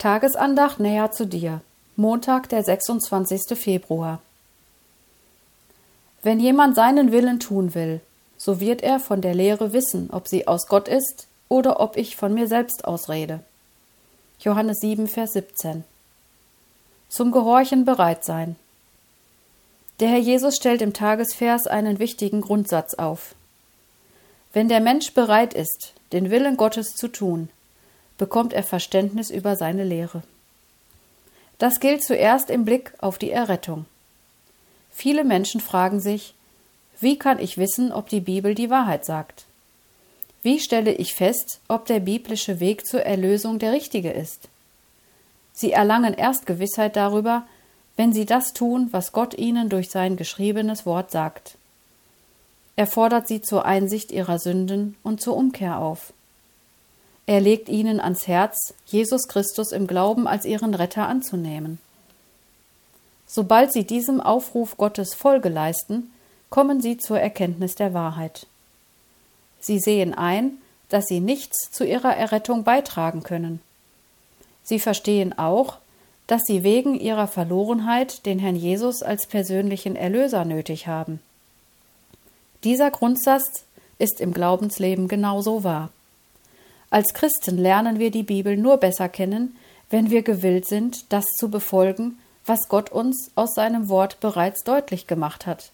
Tagesandacht näher zu dir. Montag, der 26. Februar. Wenn jemand seinen Willen tun will, so wird er von der Lehre wissen, ob sie aus Gott ist oder ob ich von mir selbst ausrede. Johannes 7, Vers 17. Zum Gehorchen bereit sein. Der Herr Jesus stellt im Tagesvers einen wichtigen Grundsatz auf. Wenn der Mensch bereit ist, den Willen Gottes zu tun, bekommt er Verständnis über seine Lehre. Das gilt zuerst im Blick auf die Errettung. Viele Menschen fragen sich, wie kann ich wissen, ob die Bibel die Wahrheit sagt? Wie stelle ich fest, ob der biblische Weg zur Erlösung der richtige ist? Sie erlangen erst Gewissheit darüber, wenn sie das tun, was Gott ihnen durch sein geschriebenes Wort sagt. Er fordert sie zur Einsicht ihrer Sünden und zur Umkehr auf. Er legt ihnen ans Herz, Jesus Christus im Glauben als ihren Retter anzunehmen. Sobald sie diesem Aufruf Gottes Folge leisten, kommen sie zur Erkenntnis der Wahrheit. Sie sehen ein, dass sie nichts zu ihrer Errettung beitragen können. Sie verstehen auch, dass sie wegen ihrer Verlorenheit den Herrn Jesus als persönlichen Erlöser nötig haben. Dieser Grundsatz ist im Glaubensleben genauso wahr. Als Christen lernen wir die Bibel nur besser kennen, wenn wir gewillt sind, das zu befolgen, was Gott uns aus seinem Wort bereits deutlich gemacht hat.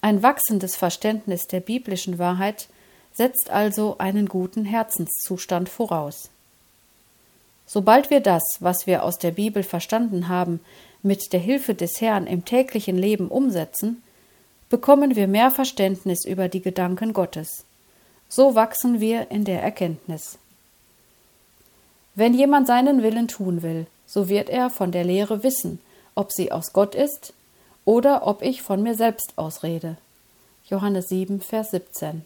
Ein wachsendes Verständnis der biblischen Wahrheit setzt also einen guten Herzenszustand voraus. Sobald wir das, was wir aus der Bibel verstanden haben, mit der Hilfe des Herrn im täglichen Leben umsetzen, bekommen wir mehr Verständnis über die Gedanken Gottes so wachsen wir in der Erkenntnis. Wenn jemand seinen Willen tun will, so wird er von der Lehre wissen, ob sie aus Gott ist oder ob ich von mir selbst ausrede. Johannes 7, Vers 17.